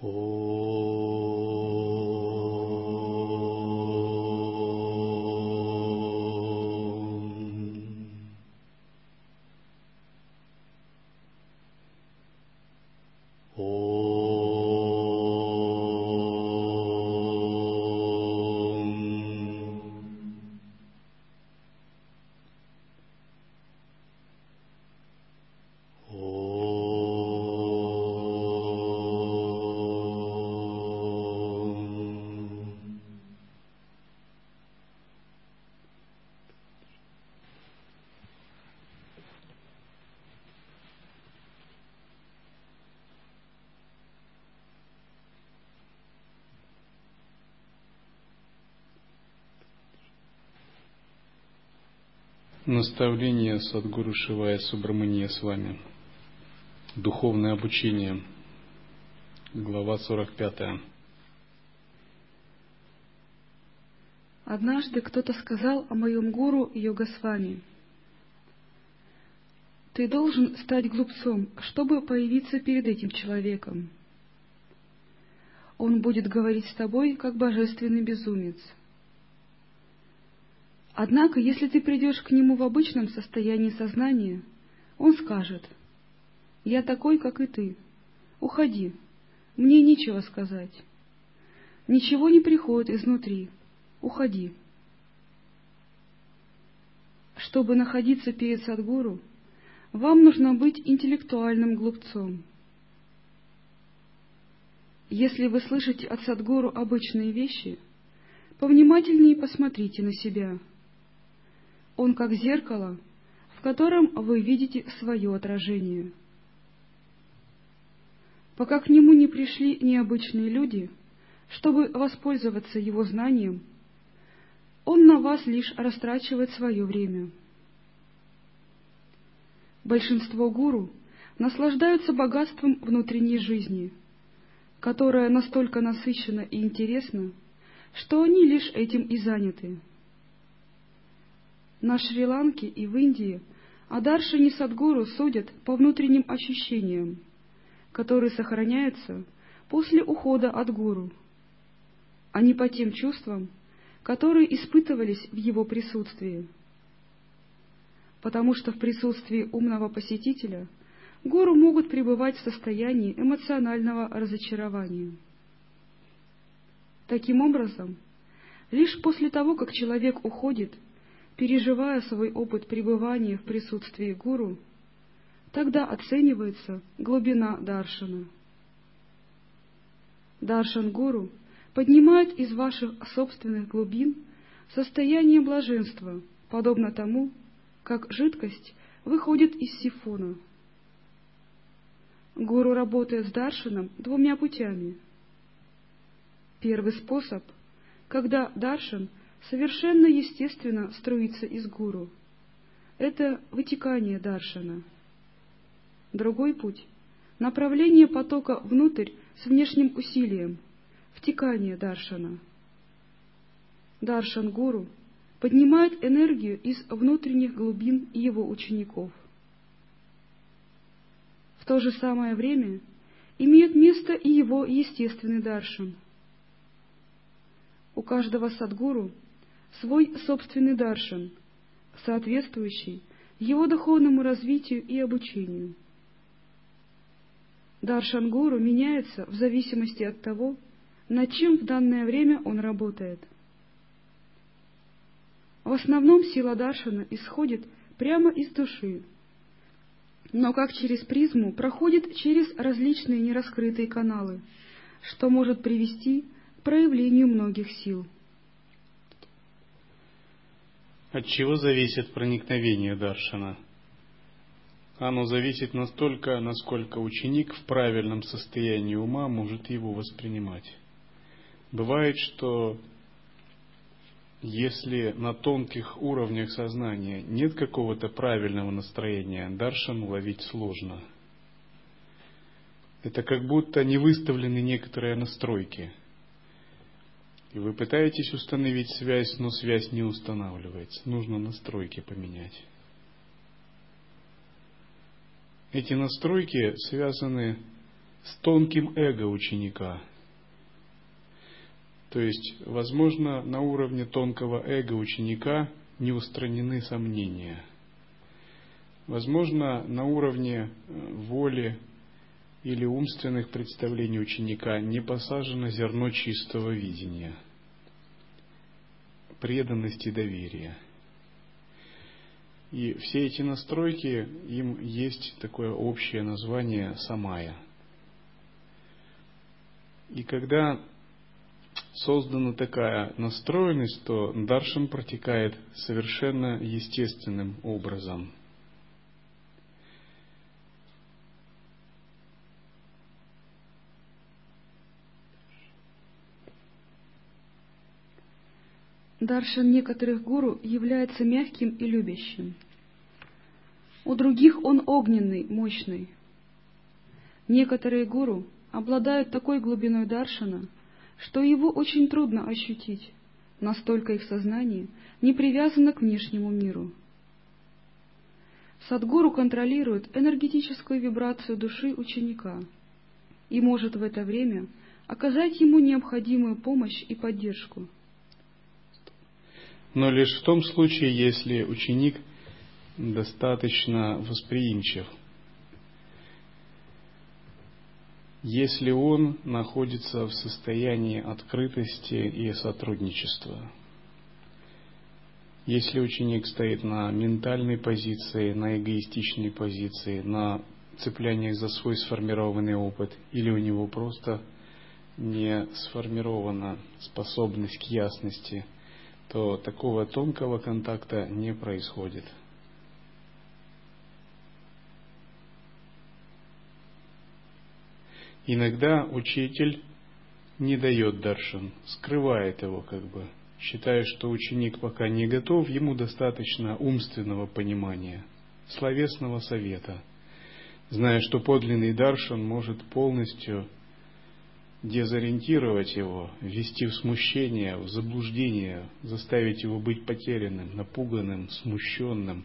โอ้ Наставление Садгуру Шивая Субрамания с вами. Духовное обучение. Глава 45. Однажды кто-то сказал о моем гуру Йога с вами. Ты должен стать глупцом, чтобы появиться перед этим человеком. Он будет говорить с тобой, как божественный безумец — Однако, если ты придешь к нему в обычном состоянии сознания, он скажет, «Я такой, как и ты. Уходи, мне нечего сказать. Ничего не приходит изнутри. Уходи». Чтобы находиться перед Садгуру, вам нужно быть интеллектуальным глупцом. Если вы слышите от Садгуру обычные вещи, повнимательнее посмотрите на себя — он как зеркало, в котором вы видите свое отражение. Пока к нему не пришли необычные люди, чтобы воспользоваться его знанием, он на вас лишь растрачивает свое время. Большинство гуру наслаждаются богатством внутренней жизни, которая настолько насыщена и интересна, что они лишь этим и заняты. На Шри-Ланке и в Индии Адаршини Садгуру судят по внутренним ощущениям, которые сохраняются после ухода от гуру, а не по тем чувствам, которые испытывались в его присутствии. Потому что в присутствии умного посетителя гуру могут пребывать в состоянии эмоционального разочарования. Таким образом, лишь после того, как человек уходит – переживая свой опыт пребывания в присутствии гуру, тогда оценивается глубина даршана. Даршан гуру поднимает из ваших собственных глубин состояние блаженства, подобно тому, как жидкость выходит из сифона. Гуру работает с даршаном двумя путями. Первый способ, когда даршан совершенно естественно струится из гуру. Это вытекание даршана. Другой путь — направление потока внутрь с внешним усилием, втекание даршана. Даршан-гуру поднимает энергию из внутренних глубин его учеников. В то же самое время имеет место и его естественный даршан. У каждого садгуру свой собственный даршан, соответствующий его духовному развитию и обучению. Даршан гуру меняется в зависимости от того, над чем в данное время он работает. В основном сила даршана исходит прямо из души, но как через призму проходит через различные нераскрытые каналы, что может привести к проявлению многих сил. От чего зависит проникновение Даршана? Оно зависит настолько, насколько ученик в правильном состоянии ума может его воспринимать. Бывает, что если на тонких уровнях сознания нет какого-то правильного настроения, даршан уловить сложно. Это как будто не выставлены некоторые настройки – и вы пытаетесь установить связь, но связь не устанавливается. Нужно настройки поменять. Эти настройки связаны с тонким эго ученика. То есть, возможно, на уровне тонкого эго ученика не устранены сомнения. Возможно, на уровне э, воли или умственных представлений ученика не посажено зерно чистого видения, преданности доверия. И все эти настройки, им есть такое общее название самая. И когда создана такая настроенность, то даршан протекает совершенно естественным образом. Даршан некоторых гуру является мягким и любящим. У других он огненный, мощный. Некоторые гуру обладают такой глубиной даршана, что его очень трудно ощутить, настолько их сознание не привязано к внешнему миру. Садгуру контролирует энергетическую вибрацию души ученика и может в это время оказать ему необходимую помощь и поддержку – но лишь в том случае, если ученик достаточно восприимчив. Если он находится в состоянии открытости и сотрудничества. Если ученик стоит на ментальной позиции, на эгоистичной позиции, на цепляниях за свой сформированный опыт, или у него просто не сформирована способность к ясности – то такого тонкого контакта не происходит. Иногда учитель не дает даршан, скрывает его как бы, считая, что ученик пока не готов, ему достаточно умственного понимания, словесного совета, зная, что подлинный даршан может полностью дезориентировать его, ввести в смущение, в заблуждение, заставить его быть потерянным, напуганным, смущенным,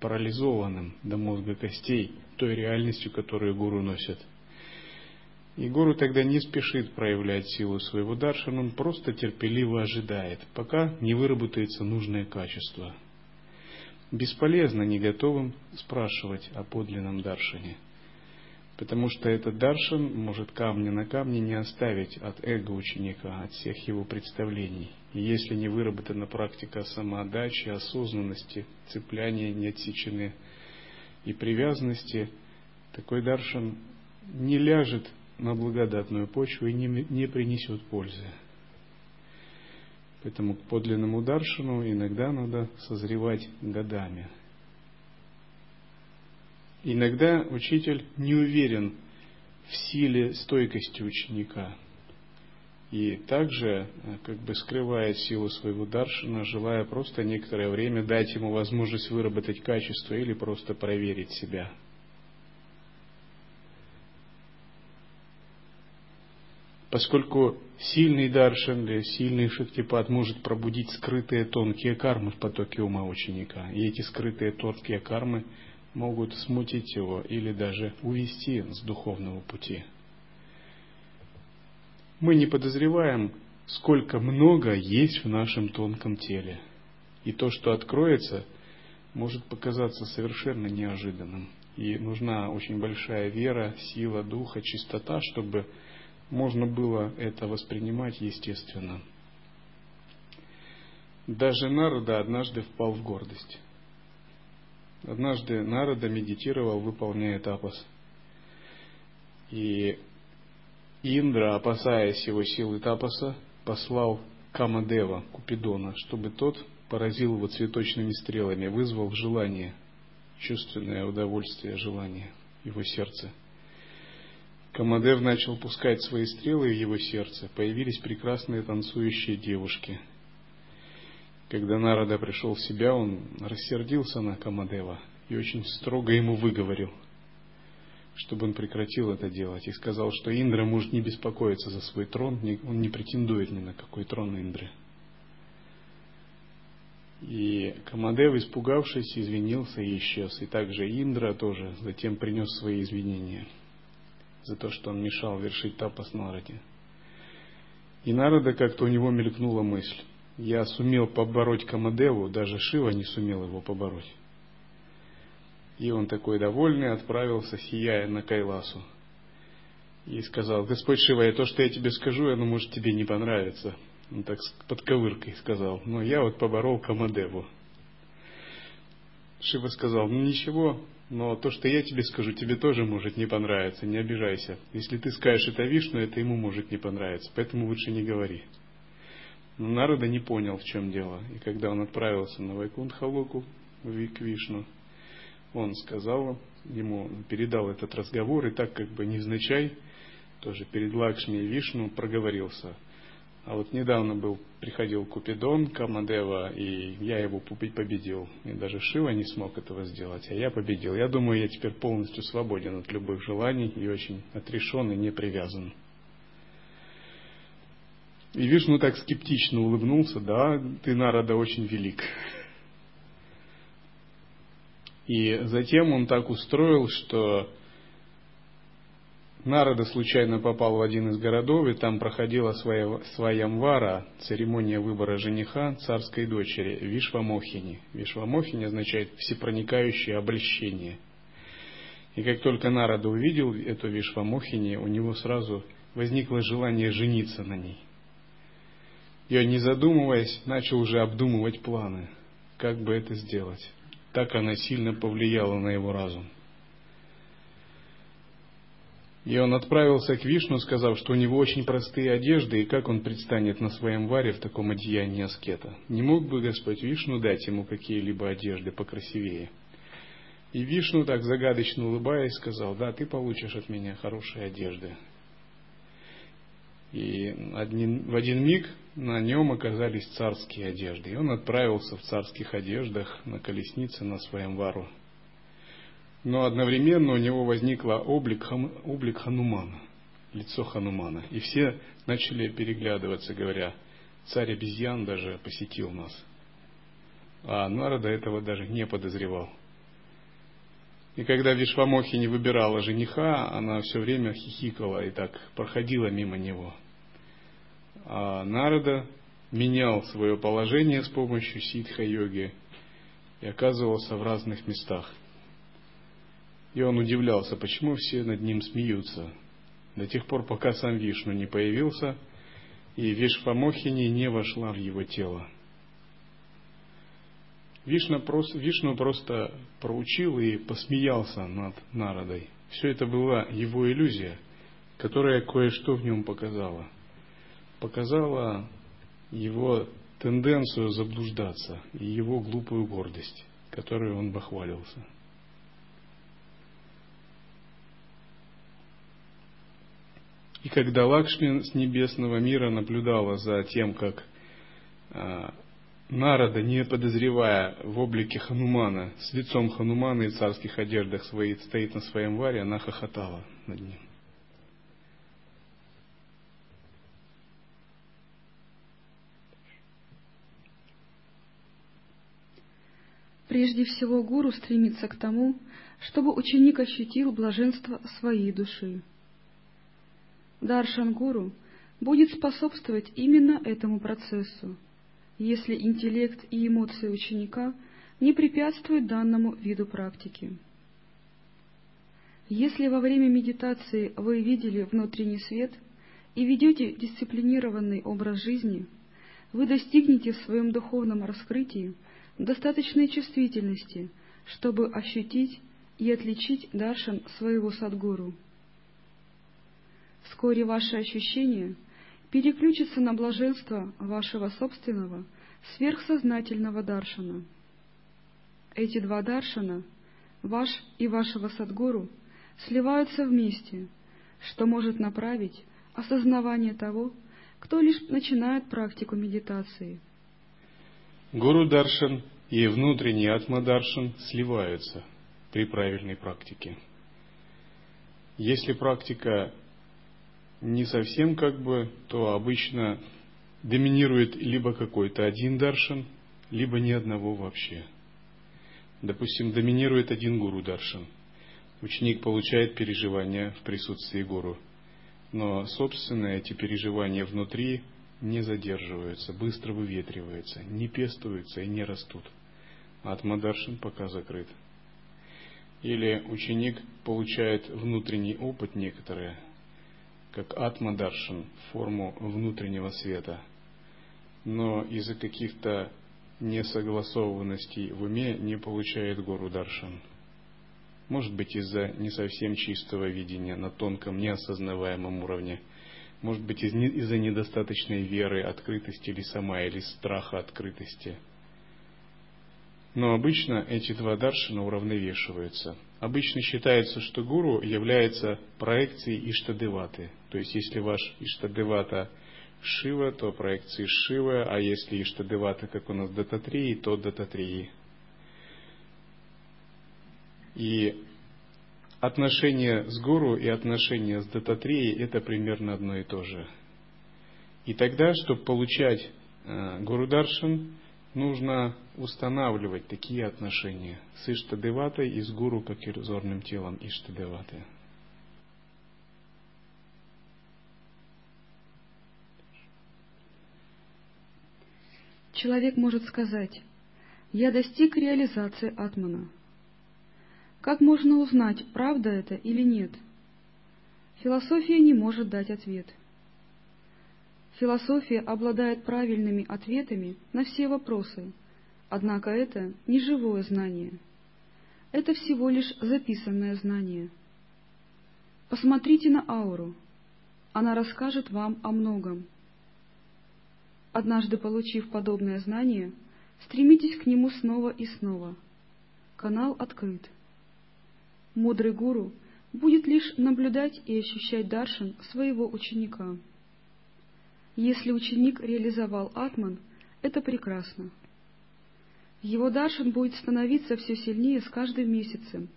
парализованным до мозга костей той реальностью, которую гуру носит. И гуру тогда не спешит проявлять силу своего даршана, он просто терпеливо ожидает, пока не выработается нужное качество. Бесполезно не готовым спрашивать о подлинном даршане – Потому что этот даршан может камня на камне не оставить от эго ученика, от всех его представлений. И если не выработана практика самоотдачи, осознанности, цепляния не отсечены и привязанности, такой даршан не ляжет на благодатную почву и не, не принесет пользы. Поэтому к подлинному даршану иногда надо созревать годами – Иногда учитель не уверен в силе стойкости ученика. И также э, как бы скрывает силу своего даршина, желая просто некоторое время дать ему возможность выработать качество или просто проверить себя. Поскольку сильный даршан или сильный шактипад может пробудить скрытые тонкие кармы в потоке ума ученика. И эти скрытые тонкие кармы могут смутить его или даже увести с духовного пути. Мы не подозреваем, сколько много есть в нашем тонком теле. И то, что откроется, может показаться совершенно неожиданным. И нужна очень большая вера, сила духа, чистота, чтобы можно было это воспринимать естественно. Даже Народа однажды впал в гордость. Однажды Нарада медитировал, выполняя тапас. И Индра, опасаясь его силы тапаса, послал Камадева, Купидона, чтобы тот поразил его цветочными стрелами, вызвал желание, чувственное удовольствие, желание его сердце. Камадев начал пускать свои стрелы в его сердце, появились прекрасные танцующие девушки – когда Нарада пришел в себя, он рассердился на Камадева и очень строго ему выговорил, чтобы он прекратил это делать, и сказал, что Индра может не беспокоиться за свой трон, он не претендует ни на какой трон Индры. И Камадев, испугавшись, извинился и исчез. И также Индра тоже затем принес свои извинения. за то, что он мешал вершить тапас Нараде. И Нарада как-то у него мелькнула мысль. Я сумел побороть Камадеву, даже Шива не сумел его побороть. И он такой довольный отправился, сияя на Кайласу. И сказал, Господь Шива, я то, что я тебе скажу, оно может тебе не понравиться. Он так под ковыркой сказал, но я вот поборол Камадеву. Шива сказал, ну ничего, но то, что я тебе скажу, тебе тоже может не понравиться, не обижайся. Если ты скажешь это Вишну, это ему может не понравиться, поэтому лучше не говори. Но Народа не понял, в чем дело. И когда он отправился на Вайкунтхалоку, к Вишну, он сказал ему, передал этот разговор, и так как бы невзначай, тоже перед Лакшми и Вишну проговорился – а вот недавно был, приходил Купидон, Камадева, и я его победил. И даже Шива не смог этого сделать, а я победил. Я думаю, я теперь полностью свободен от любых желаний и очень отрешен и не привязан. И Вишну так скептично улыбнулся, да, ты, Нарада, очень велик. И затем он так устроил, что Нарада случайно попал в один из городов, и там проходила своя, своямвара, церемония выбора жениха царской дочери, Вишвамохини. Вишвамохини означает всепроникающее обольщение. И как только Нарада увидел эту Вишвамохини, у него сразу возникло желание жениться на ней. Он, не задумываясь, начал уже обдумывать планы, как бы это сделать. Так она сильно повлияла на его разум. И он отправился к Вишну, сказав, что у него очень простые одежды, и как он предстанет на своем варе в таком одеянии аскета. Не мог бы Господь Вишну дать ему какие-либо одежды покрасивее? И Вишну, так загадочно улыбаясь, сказал, да, ты получишь от меня хорошие одежды. И один, в один миг на нем оказались царские одежды. И он отправился в царских одеждах на колеснице на своем вару но одновременно у него возникло облик, облик Ханумана, лицо Ханумана. И все начали переглядываться, говоря, царь обезьян даже посетил нас. А Нарада этого даже не подозревал. И когда Вишвамохи не выбирала жениха, она все время хихикала и так проходила мимо него. А Нарада менял свое положение с помощью ситха-йоги и оказывался в разных местах – и он удивлялся, почему все над ним смеются. До тех пор, пока сам Вишну не появился, и Вишвамохини не вошла в его тело. Вишну просто, Вишну просто проучил и посмеялся над Народой. Все это была его иллюзия, которая кое-что в нем показала. Показала его тенденцию заблуждаться и его глупую гордость, которой он бахвалился. И когда Лакшми с небесного мира наблюдала за тем, как а, Нарада, не подозревая в облике Ханумана, с лицом Ханумана и царских одеждах своих, стоит на своем варе, она хохотала над ним. Прежде всего, гуру стремится к тому, чтобы ученик ощутил блаженство своей души. Даршан-гуру будет способствовать именно этому процессу, если интеллект и эмоции ученика не препятствуют данному виду практики. Если во время медитации вы видели внутренний свет и ведете дисциплинированный образ жизни, вы достигнете в своем духовном раскрытии достаточной чувствительности, чтобы ощутить и отличить даршан своего садгуру. Вскоре ваши ощущения переключатся на блаженство вашего собственного сверхсознательного даршана. Эти два даршана, ваш и вашего садгуру, сливаются вместе, что может направить осознавание того, кто лишь начинает практику медитации. Гуру Даршан и внутренний Атма Даршан сливаются при правильной практике. Если практика не совсем как бы, то обычно доминирует либо какой-то один даршан, либо ни одного вообще. Допустим, доминирует один гуру даршан. Ученик получает переживания в присутствии гуру, но собственно эти переживания внутри не задерживаются, быстро выветриваются, не пестуются и не растут. Атмадаршин пока закрыт. Или ученик получает внутренний опыт некоторые, как атмадаршин, форму внутреннего света, но из-за каких-то несогласованностей в уме не получает гору даршан. Может быть из-за не совсем чистого видения на тонком, неосознаваемом уровне. Может быть из-за недостаточной веры, открытости или сама, или страха открытости. Но обычно эти два даршина уравновешиваются. Обычно считается, что гуру является проекцией Иштадеваты. То есть, если ваш Иштадевата Шива, то проекции Шивы, а если Иштадевата, как у нас Дататрии, то Дататрии. И отношение с гуру и отношение с Дататреей это примерно одно и то же. И тогда, чтобы получать э, Гуру Даршан, нужно устанавливать такие отношения с Иштадеватой и с Гуру, как иллюзорным телом Иштадеваты. Человек может сказать, я достиг реализации Атмана – как можно узнать, правда это или нет? Философия не может дать ответ. Философия обладает правильными ответами на все вопросы, однако это не живое знание. Это всего лишь записанное знание. Посмотрите на ауру. Она расскажет вам о многом. Однажды получив подобное знание, стремитесь к нему снова и снова. Канал открыт мудрый гуру будет лишь наблюдать и ощущать даршан своего ученика. Если ученик реализовал атман, это прекрасно. Его даршан будет становиться все сильнее с каждым месяцем,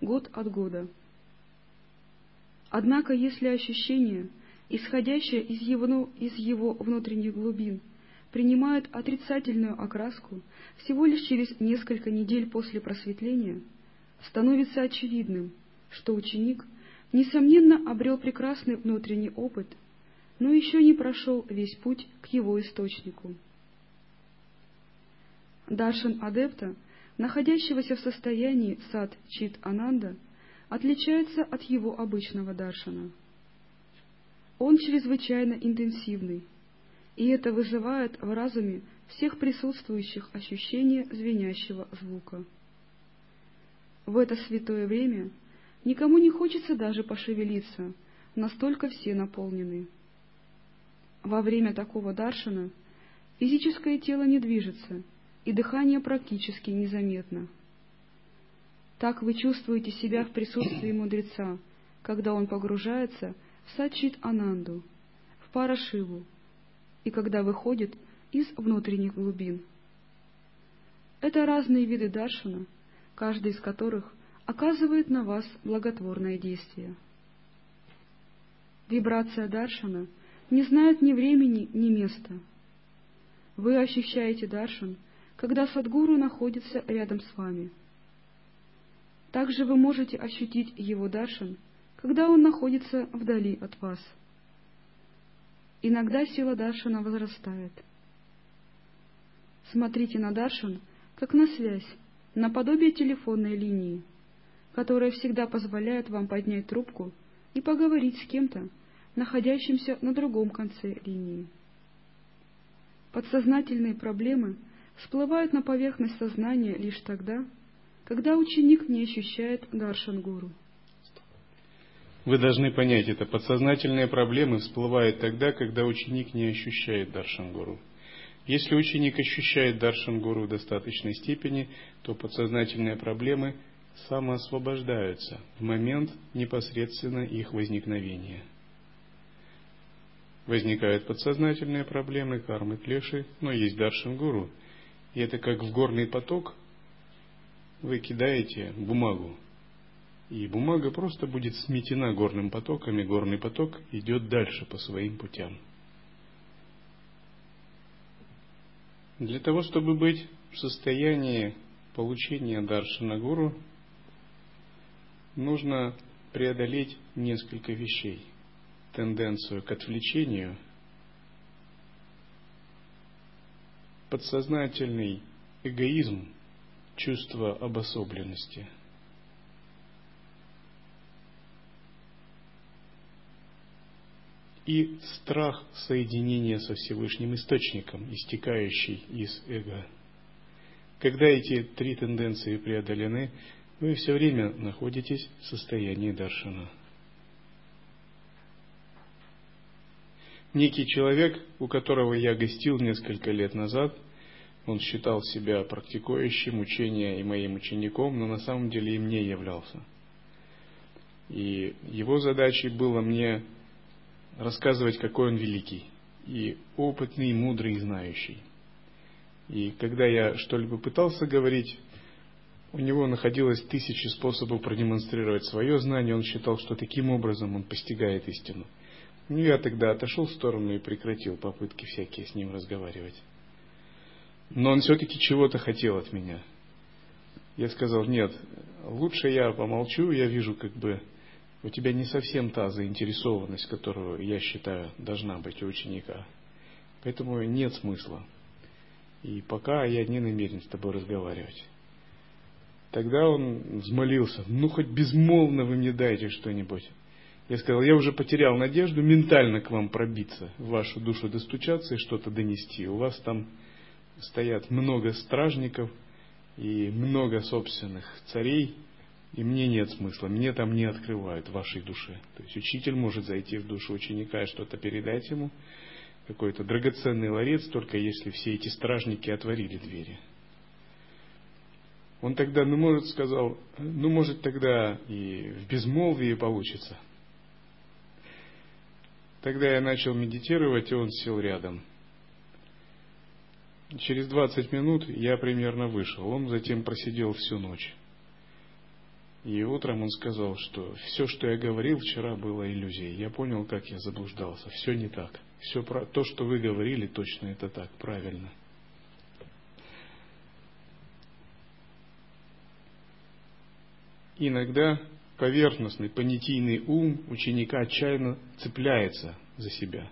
год от года. Однако, если ощущение, исходящее из его, из его внутренних глубин, принимает отрицательную окраску всего лишь через несколько недель после просветления – становится очевидным, что ученик, несомненно, обрел прекрасный внутренний опыт, но еще не прошел весь путь к его источнику. Даршан адепта, находящегося в состоянии сад чит ананда, отличается от его обычного даршана. Он чрезвычайно интенсивный, и это вызывает в разуме всех присутствующих ощущение звенящего звука. В это святое время никому не хочется даже пошевелиться, настолько все наполнены. Во время такого даршана физическое тело не движется, и дыхание практически незаметно. Так вы чувствуете себя в присутствии мудреца, когда он погружается в сачит Ананду, в Парашиву, и когда выходит из внутренних глубин. Это разные виды даршана, каждый из которых оказывает на вас благотворное действие. Вибрация Даршана не знает ни времени, ни места. Вы ощущаете Даршан, когда Садгуру находится рядом с вами. Также вы можете ощутить его Даршан, когда он находится вдали от вас. Иногда сила Даршана возрастает. Смотрите на Даршан, как на связь, наподобие телефонной линии, которая всегда позволяет вам поднять трубку и поговорить с кем-то, находящимся на другом конце линии. Подсознательные проблемы всплывают на поверхность сознания лишь тогда, когда ученик не ощущает даршан-гуру. Вы должны понять это. Подсознательные проблемы всплывают тогда, когда ученик не ощущает даршан-гуру. Если ученик ощущает даршан-гуру в достаточной степени, то подсознательные проблемы самоосвобождаются в момент непосредственно их возникновения. Возникают подсознательные проблемы, кармы, клеши, но есть даршан-гуру. И это как в горный поток вы кидаете бумагу, и бумага просто будет сметена горным потоком, и горный поток идет дальше по своим путям. Для того, чтобы быть в состоянии получения даршана гуру, нужно преодолеть несколько вещей. Тенденцию к отвлечению, подсознательный эгоизм, чувство обособленности. И страх соединения со Всевышним Источником, истекающий из эго. Когда эти три тенденции преодолены, вы все время находитесь в состоянии даршана. Некий человек, у которого я гостил несколько лет назад, он считал себя практикующим учения и моим учеником, но на самом деле им не являлся. И его задачей было мне рассказывать, какой он великий, и опытный, и мудрый, и знающий. И когда я что-либо пытался говорить, у него находилось тысячи способов продемонстрировать свое знание, он считал, что таким образом он постигает истину. Ну, я тогда отошел в сторону и прекратил попытки всякие с ним разговаривать. Но он все-таки чего-то хотел от меня. Я сказал, нет, лучше я помолчу, я вижу, как бы у тебя не совсем та заинтересованность, которую я считаю должна быть у ученика. Поэтому нет смысла. И пока я не намерен с тобой разговаривать. Тогда он взмолился, ну хоть безмолвно вы мне дайте что-нибудь. Я сказал, я уже потерял надежду ментально к вам пробиться, в вашу душу достучаться и что-то донести. У вас там стоят много стражников и много собственных царей, и мне нет смысла, мне там не открывают в вашей душе. То есть учитель может зайти в душу ученика и что-то передать ему, какой-то драгоценный ларец, только если все эти стражники отворили двери. Он тогда, ну, может, сказал, ну, может, тогда и в безмолвии получится. Тогда я начал медитировать, и он сел рядом. Через 20 минут я примерно вышел. Он затем просидел всю ночь. И утром он сказал, что все, что я говорил вчера, было иллюзией. Я понял, как я заблуждался. Все не так. Все про... то, что вы говорили, точно это так, правильно. Иногда поверхностный, понятийный ум ученика отчаянно цепляется за себя.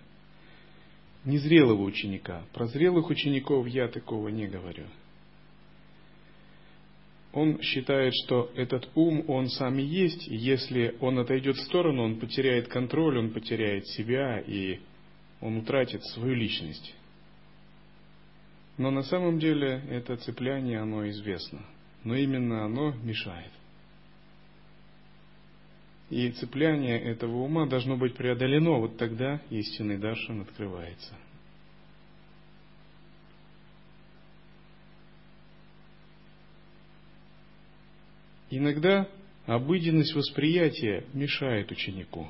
Незрелого ученика. Про зрелых учеников я такого не говорю. Он считает, что этот ум, он сам и есть, и если он отойдет в сторону, он потеряет контроль, он потеряет себя, и он утратит свою личность. Но на самом деле это цепляние, оно известно. Но именно оно мешает. И цепляние этого ума должно быть преодолено, вот тогда истинный даршан открывается. Иногда обыденность восприятия мешает ученику.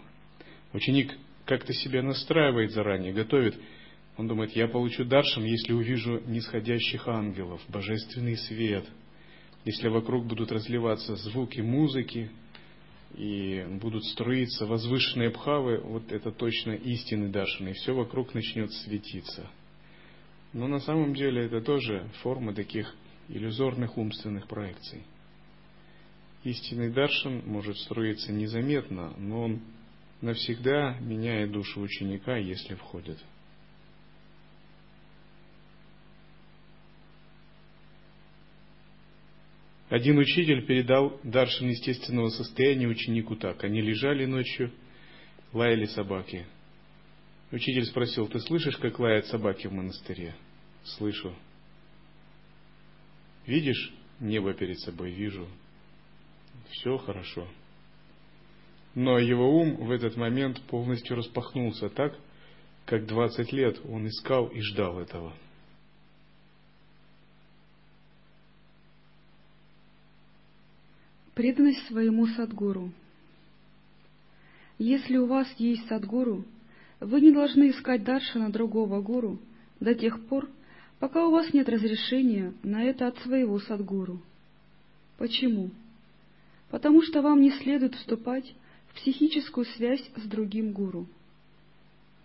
Ученик как-то себя настраивает заранее, готовит. Он думает, я получу даршан, если увижу нисходящих ангелов, божественный свет, если вокруг будут разливаться звуки музыки, и будут струиться возвышенные бхавы, вот это точно истинный даршан, и все вокруг начнет светиться. Но на самом деле это тоже форма таких иллюзорных умственных проекций. Истинный даршан может строиться незаметно, но он навсегда меняет душу ученика, если входит. Один учитель передал даршин естественного состояния ученику так. Они лежали ночью, лаяли собаки. Учитель спросил, ты слышишь, как лают собаки в монастыре? Слышу. Видишь небо перед собой? Вижу. Все хорошо. Но его ум в этот момент полностью распахнулся так, как двадцать лет он искал и ждал этого. Преданность своему Садгуру. Если у вас есть Садгуру, вы не должны искать дальше на другого гуру до тех пор, пока у вас нет разрешения на это от своего Садгуру. Почему? Потому что вам не следует вступать в психическую связь с другим гуру.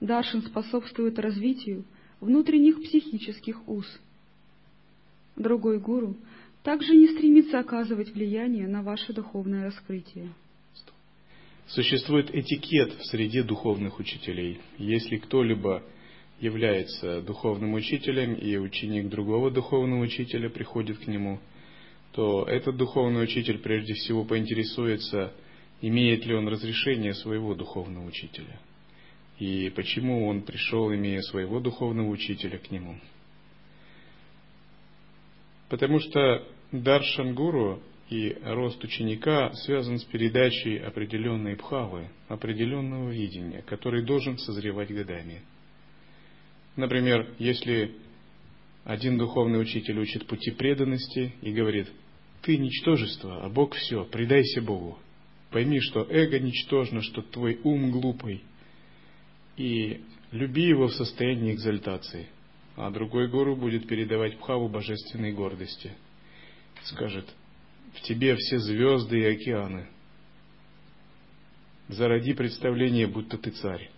Даршин способствует развитию внутренних психических уз. Другой гуру также не стремится оказывать влияние на ваше духовное раскрытие. Существует этикет в среде духовных учителей. Если кто-либо является духовным учителем, и ученик другого духовного учителя приходит к нему, то этот духовный учитель прежде всего поинтересуется, имеет ли он разрешение своего духовного учителя, и почему он пришел, имея своего духовного учителя к нему. Потому что дар Шангуру и рост ученика связан с передачей определенной бхавы, определенного видения, который должен созревать годами – Например, если один духовный учитель учит пути преданности и говорит, ты ничтожество, а Бог все, предайся Богу. Пойми, что эго ничтожно, что твой ум глупый. И люби его в состоянии экзальтации. А другой гуру будет передавать пхаву божественной гордости. Скажет, в тебе все звезды и океаны. Зароди представление, будто ты царь.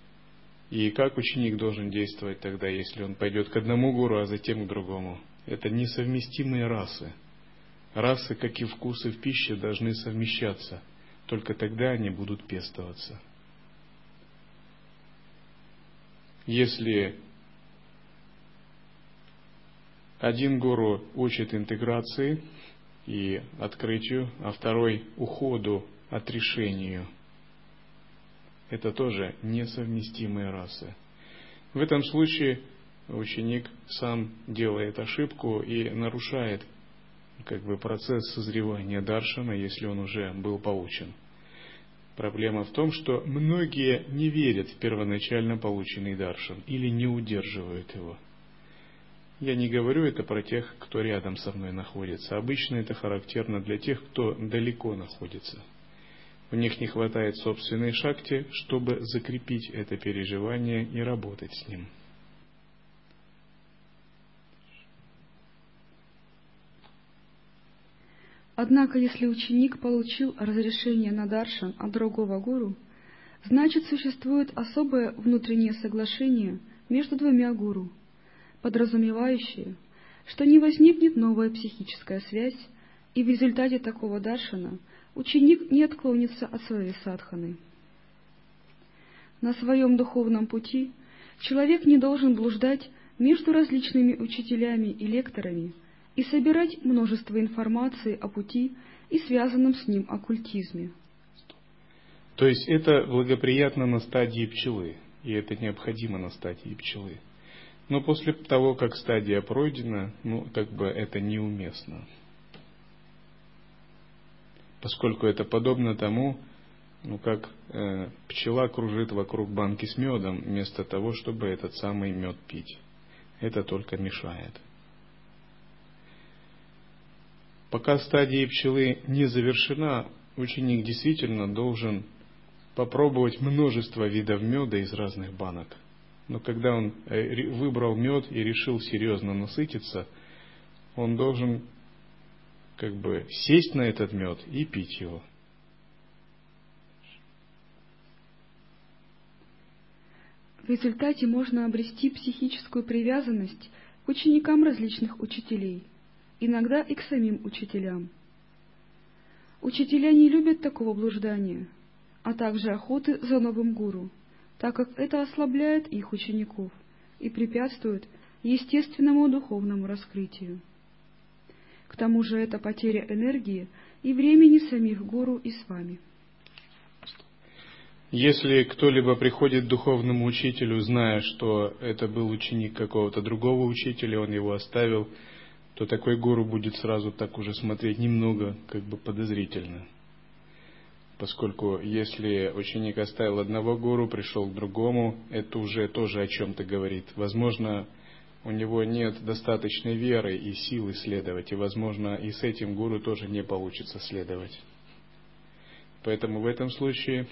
И как ученик должен действовать тогда, если он пойдет к одному гуру, а затем к другому? Это несовместимые расы. Расы, как и вкусы в пище, должны совмещаться. Только тогда они будут пестоваться. Если один гуру учит интеграции и открытию, а второй уходу от решению – это тоже несовместимые расы. В этом случае ученик сам делает ошибку и нарушает как бы процесс созревания даршана, если он уже был получен. Проблема в том, что многие не верят в первоначально полученный даршан или не удерживают его. Я не говорю это про тех, кто рядом со мной находится. Обычно это характерно для тех, кто далеко находится – у них не хватает собственной шакти, чтобы закрепить это переживание и работать с ним. Однако, если ученик получил разрешение на даршан от другого гуру, значит существует особое внутреннее соглашение между двумя гуру, подразумевающее, что не возникнет новая психическая связь, и в результате такого даршана – ученик не отклонится от своей садханы. На своем духовном пути человек не должен блуждать между различными учителями и лекторами и собирать множество информации о пути и связанном с ним оккультизме. То есть это благоприятно на стадии пчелы, и это необходимо на стадии пчелы. Но после того, как стадия пройдена, ну, как бы это неуместно поскольку это подобно тому, ну, как э, пчела кружит вокруг банки с медом, вместо того, чтобы этот самый мед пить. Это только мешает. Пока стадия пчелы не завершена, ученик действительно должен попробовать множество видов меда из разных банок. Но когда он э, выбрал мед и решил серьезно насытиться, он должен как бы сесть на этот мед и пить его. В результате можно обрести психическую привязанность к ученикам различных учителей, иногда и к самим учителям. Учителя не любят такого блуждания, а также охоты за новым гуру, так как это ослабляет их учеников и препятствует естественному духовному раскрытию. К тому же это потеря энергии и времени самих гуру и с вами. Если кто-либо приходит к духовному учителю, зная, что это был ученик какого-то другого учителя, он его оставил, то такой гуру будет сразу так уже смотреть немного как бы подозрительно. Поскольку если ученик оставил одного гуру, пришел к другому, это уже тоже о чем-то говорит. Возможно, у него нет достаточной веры и силы следовать, и, возможно, и с этим гуру тоже не получится следовать. Поэтому в этом случае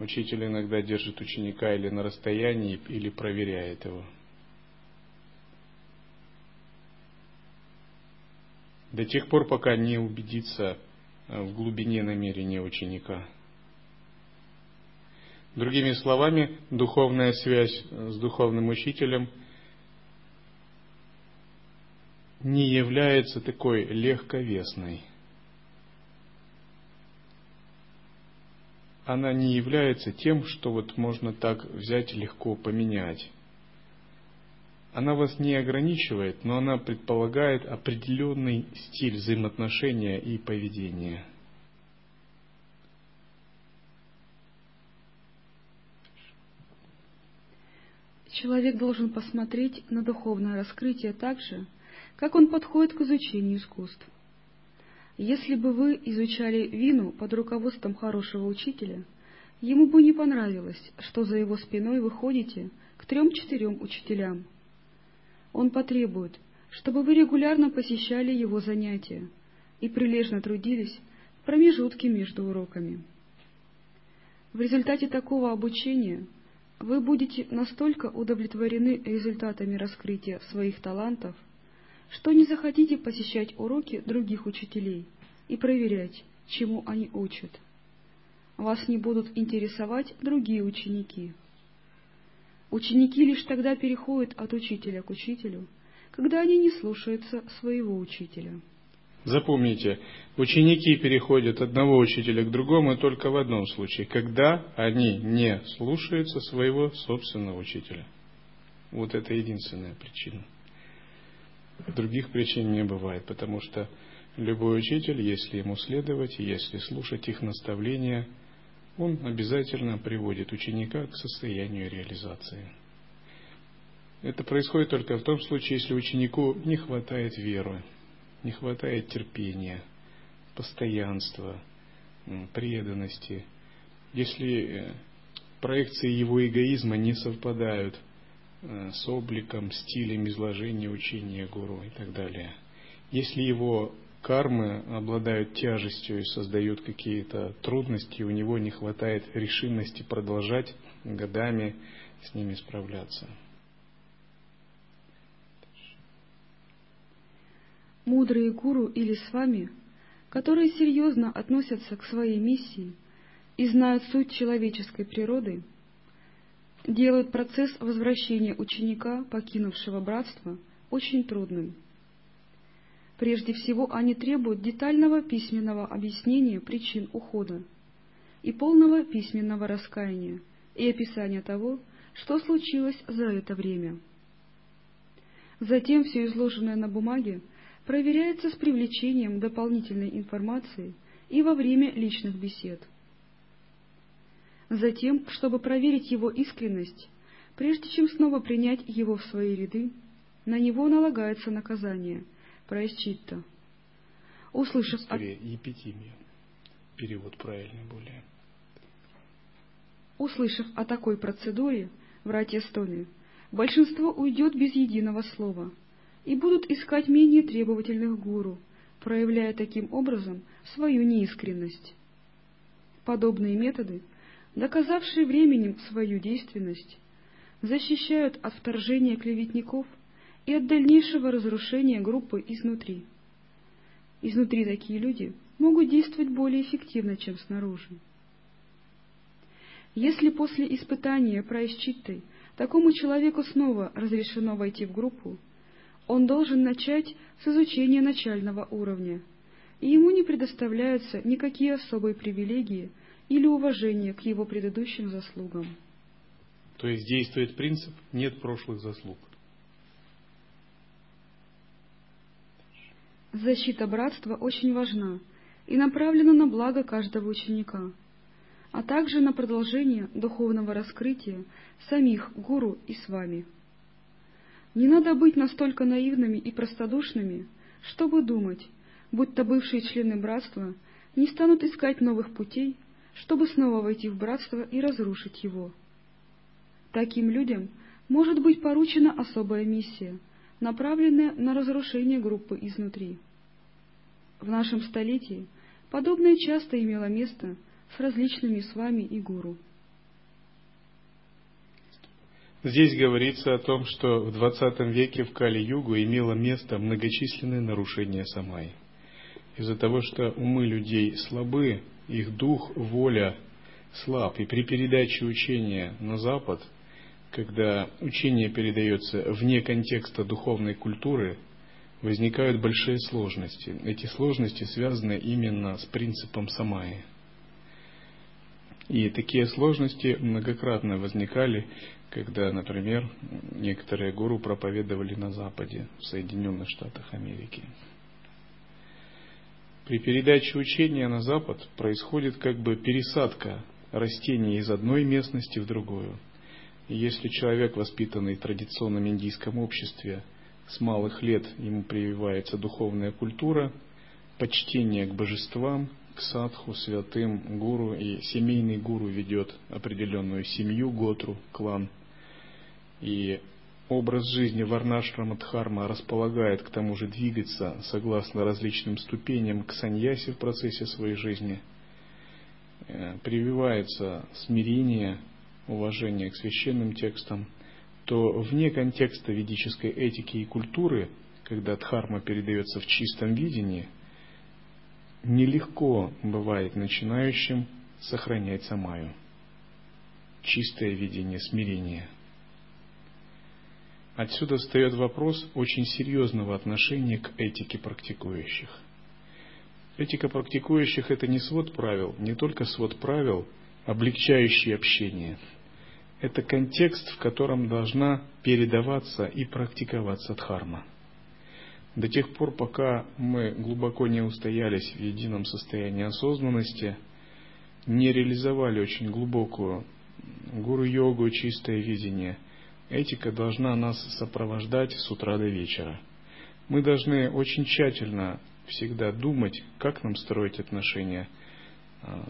учитель иногда держит ученика или на расстоянии, или проверяет его. До тех пор, пока не убедится э, в глубине намерения ученика. Другими словами, духовная связь с духовным учителем – не является такой легковесной. она не является тем, что вот можно так взять легко поменять. Она вас не ограничивает, но она предполагает определенный стиль взаимоотношения и поведения. Человек должен посмотреть на духовное раскрытие так же, как он подходит к изучению искусств. Если бы вы изучали вину под руководством хорошего учителя, ему бы не понравилось, что за его спиной вы ходите к трем-четырем учителям. Он потребует, чтобы вы регулярно посещали его занятия и прилежно трудились в промежутке между уроками. В результате такого обучения вы будете настолько удовлетворены результатами раскрытия своих талантов – что не захотите посещать уроки других учителей и проверять, чему они учат. Вас не будут интересовать другие ученики. Ученики лишь тогда переходят от учителя к учителю, когда они не слушаются своего учителя. Запомните, ученики переходят одного учителя к другому только в одном случае, когда они не слушаются своего собственного учителя. Вот это единственная причина. Других причин не бывает, потому что любой учитель, если ему следовать, если слушать их наставления, он обязательно приводит ученика к состоянию реализации. Это происходит только в том случае, если ученику не хватает веры, не хватает терпения, постоянства, преданности. Если э, проекции его эгоизма не совпадают – Э, с обликом, стилем изложения учения гуру и так далее. Если его кармы обладают тяжестью и создают какие-то трудности, у него не хватает решимости продолжать годами с ними справляться. Мудрые гуру или с вами, которые серьезно относятся к своей миссии и знают суть человеческой природы, делают процесс возвращения ученика, покинувшего братство, очень трудным. Прежде всего, они требуют детального письменного объяснения причин ухода и полного письменного раскаяния и описания того, что случилось за это время. Затем все изложенное на бумаге проверяется с привлечением дополнительной информации и во время личных бесед. Затем, чтобы проверить его искренность, прежде чем снова принять его в свои ряды, на него налагается наказание, праисчитта. Услышав епитимия. Перевод правильный более. Услышав о такой процедуре, братья Стоны, большинство уйдет без единого слова и будут искать менее требовательных гуру, проявляя таким образом свою неискренность. Подобные методы доказавшие временем свою действенность, защищают от вторжения клеветников и от дальнейшего разрушения группы изнутри. Изнутри такие люди могут действовать более эффективно, чем снаружи. Если после испытания праисчиттой такому человеку снова разрешено войти в группу, он должен начать с изучения начального уровня, и ему не предоставляются никакие особые привилегии – или уважение к его предыдущим заслугам. То есть действует принцип «нет прошлых заслуг». Защита братства очень важна и направлена на благо каждого ученика, а также на продолжение духовного раскрытия самих гуру и с вами. Не надо быть настолько наивными и простодушными, чтобы думать, будто бывшие члены братства не станут искать новых путей чтобы снова войти в братство и разрушить его. Таким людям может быть поручена особая миссия, направленная на разрушение группы изнутри. В нашем столетии подобное часто имело место с различными с вами и гуру. Здесь говорится о том, что в XX веке в Кали-Югу имело место многочисленное нарушение самай. Из-за того, что умы людей слабы, их дух, воля слаб. И при передаче учения на Запад, когда учение передается вне контекста духовной культуры, возникают большие сложности. Эти сложности связаны именно с принципом самаи. И такие сложности многократно возникали, когда, например, некоторые гуру проповедовали на Западе, в Соединенных Штатах Америки. При передаче учения на Запад происходит как бы пересадка растений из одной местности в другую. И если человек, воспитанный в традиционном индийском обществе, с малых лет ему прививается духовная культура, почтение к божествам, к садху, святым, гуру, и семейный гуру ведет определенную семью, готру, клан. И образ жизни Варнашрама Дхарма располагает к тому же двигаться согласно различным ступеням к саньясе в процессе своей жизни. Э, прививается смирение, уважение к священным текстам, то вне контекста ведической этики и культуры, когда дхарма передается в чистом видении, нелегко бывает начинающим сохранять самаю. Чистое видение смирения. Отсюда встает вопрос очень серьезного отношения к этике практикующих. Этика практикующих – это не свод правил, не только свод правил, облегчающий общение – это контекст, в котором должна передаваться и практиковаться дхарма. До тех пор, пока мы глубоко не устоялись в едином состоянии осознанности, не реализовали очень глубокую гуру-йогу, чистое видение, этика должна нас сопровождать с утра до вечера. Мы должны очень тщательно всегда думать, как нам строить отношения –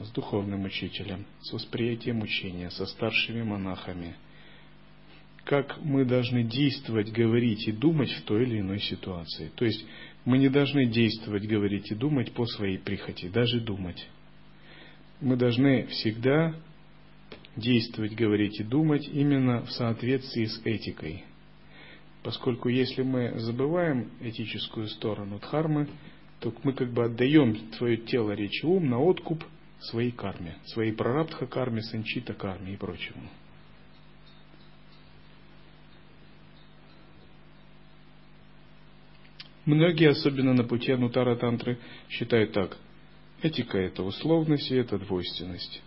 с духовным учителем, с восприятием учения, со старшими монахами. Как мы должны действовать, говорить и думать в той или иной ситуации. То есть мы не должны действовать, говорить и думать по своей прихоти, даже думать. Мы должны всегда действовать, говорить и думать именно в соответствии с этикой. Поскольку если мы забываем этическую сторону дхармы, то мы как бы отдаем твое тело, речь и ум на откуп – своей карме, своей прарабдха карме, санчита карме и прочему. Многие, особенно на пути Анутара Тантры, считают так. Этика – это условность и это двойственность.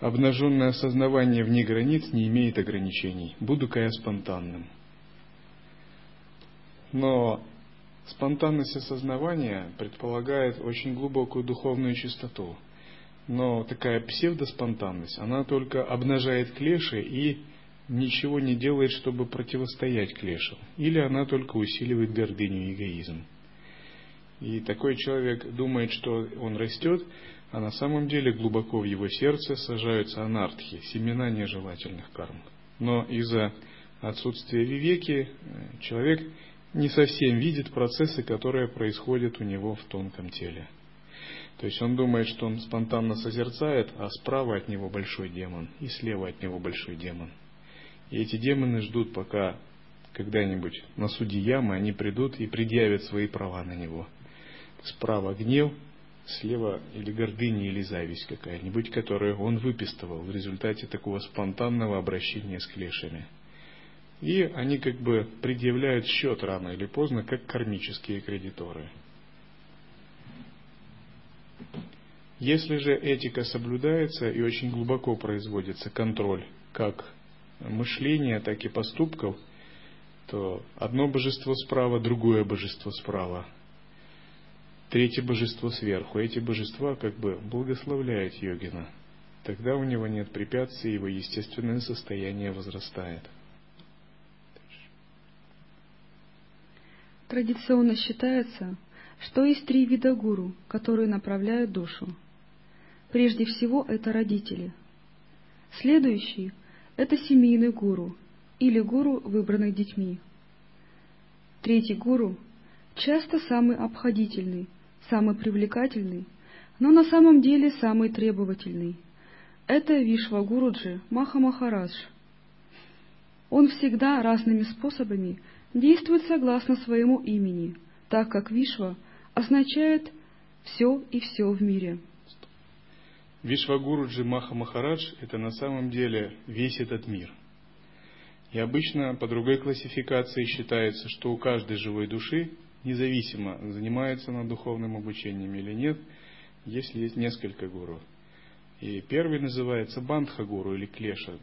Обнаженное осознавание вне границ не имеет ограничений. Буду-ка я спонтанным. Но спонтанность осознавания предполагает очень глубокую духовную чистоту – но такая псевдоспонтанность, она только обнажает клеши и ничего не делает, чтобы противостоять клешам. Или она только усиливает гордыню и эгоизм. И такой человек думает, что он растет, а на самом деле глубоко в его сердце сажаются анархии, семена нежелательных карм. Но из-за отсутствия вивеки э, человек не совсем видит процессы, которые происходят у него в тонком теле. То есть он думает, что он спонтанно созерцает, а справа от него большой демон, и слева от него большой демон. И эти демоны ждут, пока когда-нибудь на суде ямы они придут и предъявят свои права на него. Справа гнев, слева или гордыня, или зависть какая-нибудь, которую он выпистывал в результате такого спонтанного обращения с клешами. И они как бы предъявляют счет рано или поздно, как кармические кредиторы – Если же этика соблюдается и очень глубоко производится контроль как мышления, так и поступков, то одно божество справа, другое божество справа, третье божество сверху. Эти божества как бы благословляют йогина. Тогда у него нет препятствий, его естественное состояние возрастает. Традиционно считается, что есть три вида гуру, которые направляют душу. Прежде всего, это родители. Следующий – это семейный гуру или гуру, выбранный детьми. Третий гуру – часто самый обходительный, самый привлекательный, но на самом деле самый требовательный. Это Вишвагуруджи Маха Махарадж. Он всегда разными способами действует согласно своему имени, так как Вишва означает «все и все в мире». Вишвагуруджи Маха Махарадж – это на самом деле весь этот мир. И обычно по другой классификации считается, что у каждой живой души, независимо, занимается она духовным обучением или нет, если есть несколько гуру. И первый называется Бандха-гуру или Клеша.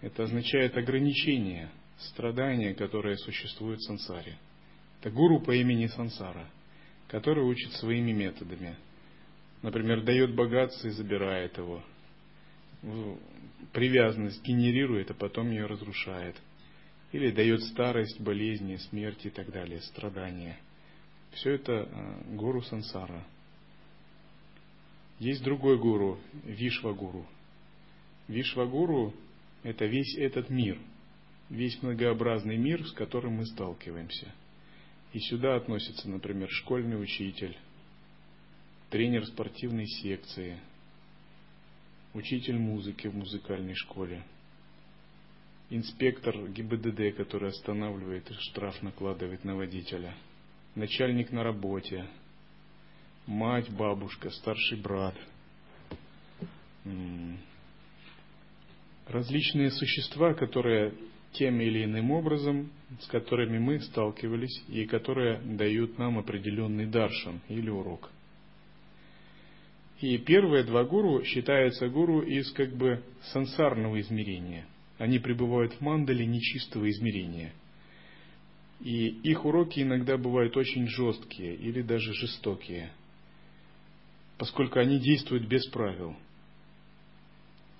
Это означает ограничение, страдания, которое существует в сансаре. Это гуру по имени Сансара, который учит своими методами. Например, дает богатство и забирает его. Привязанность генерирует, а потом ее разрушает. Или дает старость, болезни, смерть и так далее, страдания. Все это э, гуру сансара. Есть другой гуру, Вишвагуру. Вишвагуру – это весь этот мир, весь многообразный мир, с которым мы сталкиваемся. И сюда относится, например, школьный учитель, тренер спортивной секции, учитель музыки в музыкальной школе, инспектор ГИБДД, который останавливает и штраф накладывает на водителя, начальник на работе – мать, бабушка, старший брат, различные существа, которые тем или иным образом, с которыми мы сталкивались и которые дают нам определенный даршан или урок. И первые два гуру считаются гуру из как бы сансарного измерения. Они пребывают в мандале нечистого измерения. И их уроки иногда бывают очень жесткие или даже жестокие – поскольку они действуют без правил.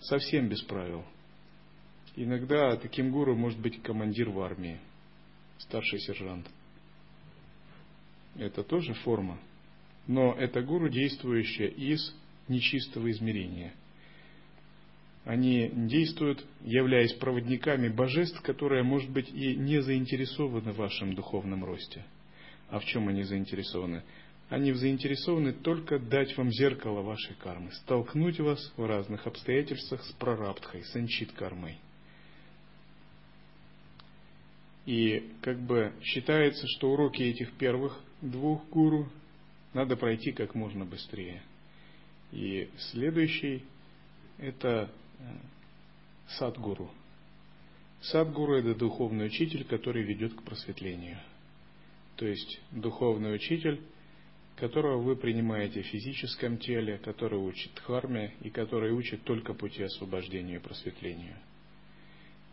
Совсем без правил. Иногда таким гуру может быть командир в армии, старший сержант. Это тоже форма. Но это гуру, действующая из нечистого измерения. Они действуют, являясь проводниками божеств, которые, может быть, и не заинтересованы в вашем духовном росте. А в чем они заинтересованы? Они заинтересованы только дать вам зеркало вашей кармы, столкнуть вас в разных обстоятельствах с прарабдхой, с анчит кармой. И как бы считается, что уроки этих первых двух гуру надо пройти как можно быстрее. И следующий это э, садгуру. Садгуру это духовный учитель, который ведет к просветлению. То есть духовный учитель которого вы принимаете в физическом теле, который учит дхарме и который учит только пути освобождения и просветлению.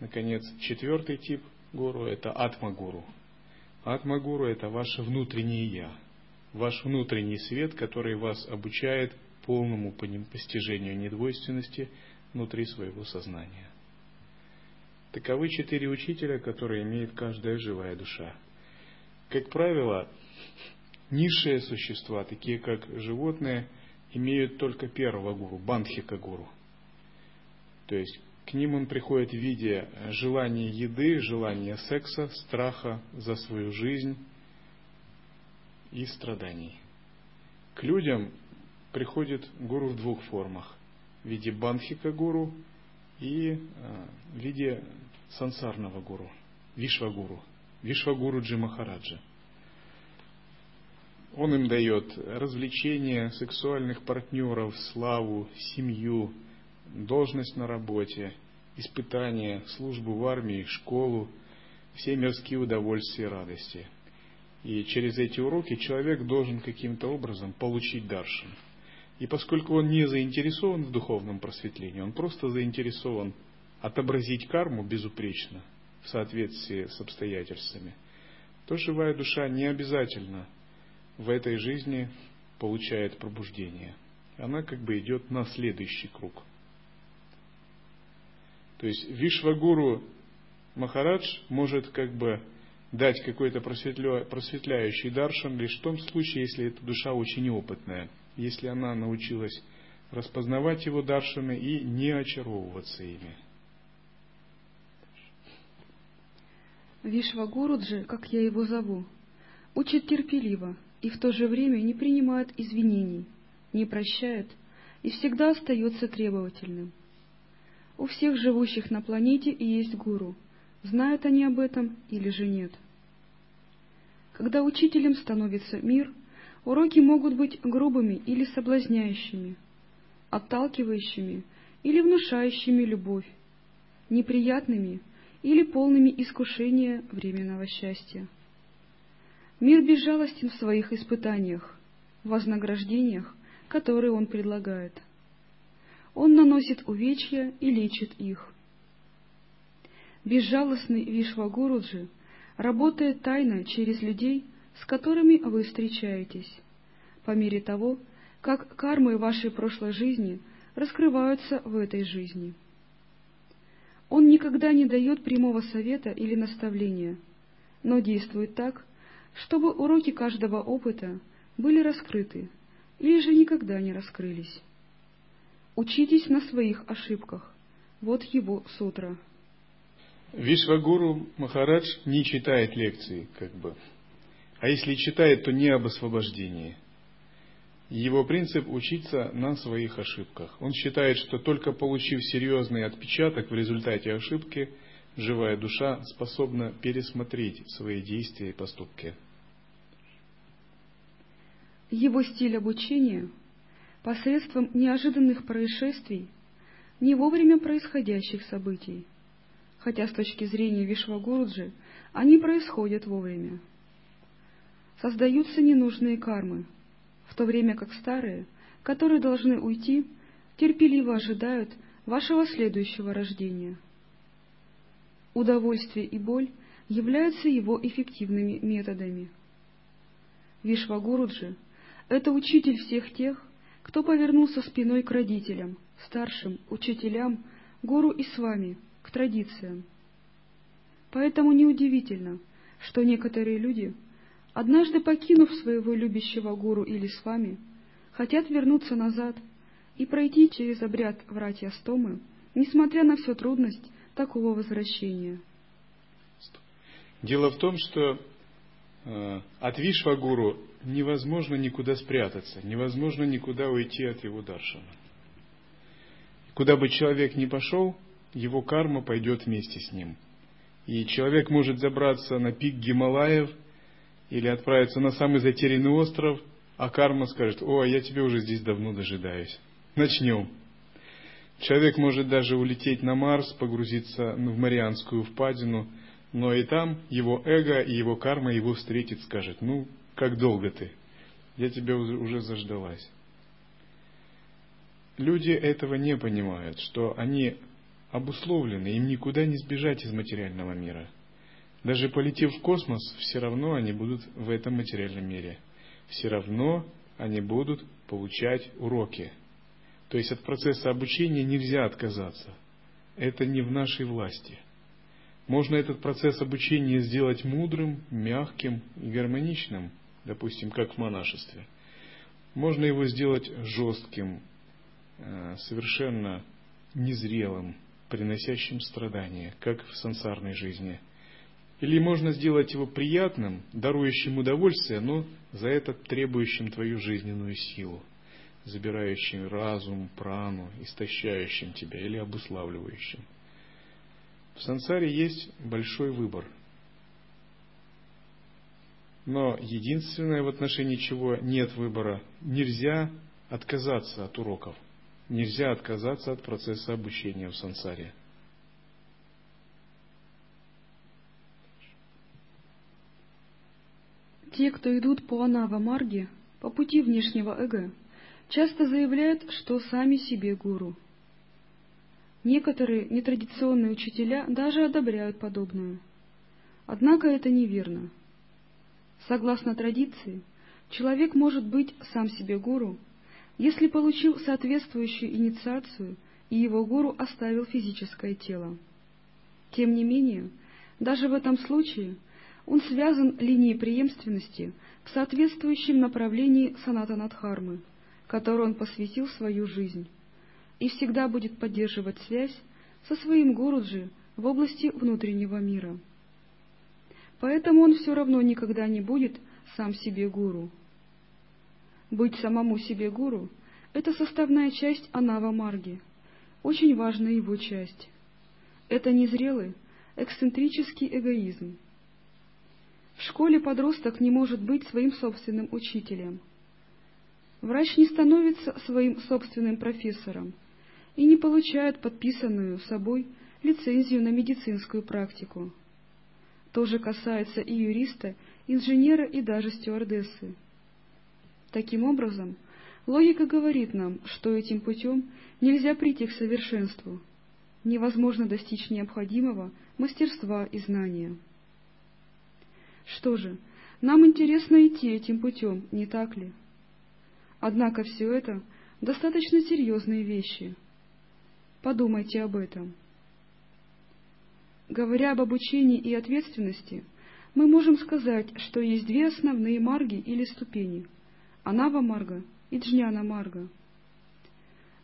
Наконец, четвертый тип гуру – это атма-гуру. Атма-гуру – это ваше внутреннее «я», ваш внутренний свет, который вас обучает полному постижению недвойственности внутри своего сознания. Таковы четыре учителя, которые имеет каждая живая душа. Как правило, Низшие существа, такие как животные, имеют только первого гуру, бандхика гуру. То есть к ним он приходит в виде желания еды, желания секса, страха за свою жизнь и страданий. К людям приходит гуру в двух формах. В виде бандхика гуру и э, в виде сансарного гуру, вишвагуру, вишвагуру Джимахараджа. Он им дает развлечения, сексуальных партнеров, славу, семью, должность на работе, испытания, службу в армии, школу, все мирские удовольствия и радости. И через эти уроки человек должен каким-то образом получить даршин. И поскольку он не заинтересован в духовном просветлении, он просто заинтересован отобразить карму безупречно в соответствии с обстоятельствами, то живая душа не обязательно в этой жизни получает пробуждение. Она как бы идет на следующий круг. То есть Вишвагуру Махарадж может как бы дать какой-то просветля... просветляющий даршан лишь в том случае, если эта душа очень опытная, если она научилась распознавать его даршаны и не очаровываться ими. Вишвагуруджи, как я его зову, учит терпеливо, и в то же время не принимает извинений, не прощает и всегда остается требовательным. У всех живущих на планете есть гуру, знают они об этом или же нет. Когда учителем становится мир, уроки могут быть грубыми или соблазняющими, отталкивающими или внушающими любовь, неприятными или полными искушения временного счастья. Мир безжалостен в своих испытаниях, вознаграждениях, которые он предлагает. он наносит увечья и лечит их. Безжалостный Вишвагуруджи работает тайно через людей, с которыми вы встречаетесь, по мере того, как кармы вашей прошлой жизни раскрываются в этой жизни. Он никогда не дает прямого совета или наставления, но действует так, чтобы уроки каждого опыта были раскрыты или же никогда не раскрылись. Учитесь на своих ошибках. Вот его сутра. Вишвагуру Махарадж не читает лекции, как бы. А если читает, то не об освобождении. Его принцип – учиться на своих ошибках. Он считает, что только получив серьезный отпечаток в результате ошибки, живая душа способна пересмотреть свои действия и поступки. Его стиль обучения посредством неожиданных происшествий, не вовремя происходящих событий, хотя с точки зрения Вишвагуруджи они происходят вовремя. Создаются ненужные кармы, в то время как старые, которые должны уйти, терпеливо ожидают вашего следующего рождения. Удовольствие и боль являются его эффективными методами. Вишвагуруджи — это учитель всех тех, кто повернулся спиной к родителям, старшим, учителям, гуру и с вами, традициям. Поэтому неудивительно, что некоторые люди, однажды покинув своего любящего гуру или с вами, хотят вернуться назад и пройти через обряд вратья стомы, несмотря на всю трудность такого возвращения. Дело в том, что э, от Вишвагуру невозможно никуда спрятаться, невозможно никуда уйти от его даршана. Куда бы человек ни пошел, его карма пойдет вместе с ним. И человек может забраться на пик Гималаев или отправиться на самый затерянный остров, а карма скажет, о, я тебе уже здесь давно дожидаюсь. Начнем. Человек может даже улететь на Марс, погрузиться в Марианскую впадину, но и там его эго и его карма его встретит, скажет, ну, как долго ты? Я тебя уже заждалась. Люди этого не понимают, что они обусловлены, им никуда не сбежать из материального мира. Даже полетев в космос, все равно они будут в этом материальном мире. Все равно они будут получать уроки. То есть от процесса обучения нельзя отказаться. Это не в нашей власти. Можно этот процесс обучения сделать мудрым, мягким и гармоничным – допустим, как в монашестве. Можно его сделать жестким, э, совершенно незрелым, приносящим страдания, как в сансарной жизни. Или можно сделать его приятным, дарующим удовольствие, но за это требующим твою жизненную силу, забирающим разум, прану, истощающим тебя или обуславливающим. В сансаре есть большой выбор – но единственное, в отношении чего нет выбора, нельзя отказаться от уроков. Нельзя отказаться от процесса обучения в сансаре. Те, кто идут по Анава Марге, по пути внешнего эго, часто заявляют, что сами себе гуру. Некоторые нетрадиционные учителя даже одобряют подобное. Однако это неверно. Согласно традиции, человек может быть сам себе гуру, если получил соответствующую инициацию и его гуру оставил физическое тело. Тем не менее, даже в этом случае он связан линией преемственности в соответствующем направлении санатанадхармы, которой он посвятил свою жизнь, и всегда будет поддерживать связь со своим гуруджи в области внутреннего мира. Поэтому он все равно никогда не будет сам себе гуру. Быть самому себе гуру – это составная часть Анава Марги, очень важная его часть. Это незрелый, эксцентрический эгоизм. В школе подросток не может быть своим собственным учителем. Врач не становится своим собственным профессором и не получает подписанную собой лицензию на медицинскую практику. То же касается и юриста, инженера и даже стюардессы. Таким образом, Логика говорит нам, что этим путем нельзя прийти к совершенству, невозможно достичь необходимого мастерства и знания. Что же, нам интересно идти этим путем, не так ли? Однако все это достаточно серьезные вещи. Подумайте об этом. Говоря об обучении и ответственности, мы можем сказать, что есть две основные марги или ступени – Анава Марга и Джняна Марга.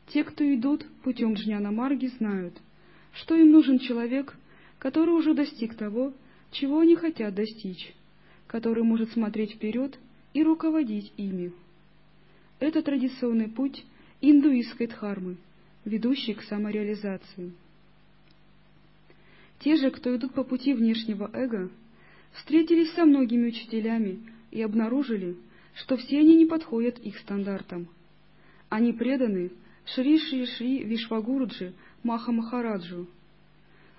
Те, кто идут путем Джняна Марги, знают, что им нужен человек, который уже достиг того, чего они хотят достичь, который может смотреть вперед и руководить ими. Это традиционный путь индуистской дхармы, ведущий к самореализации. Те же, кто идут по пути внешнего эго, встретились со многими учителями и обнаружили, что все они не подходят их стандартам. Они преданы Шри Шри Шри Вишвагуруджи Маха Махараджу.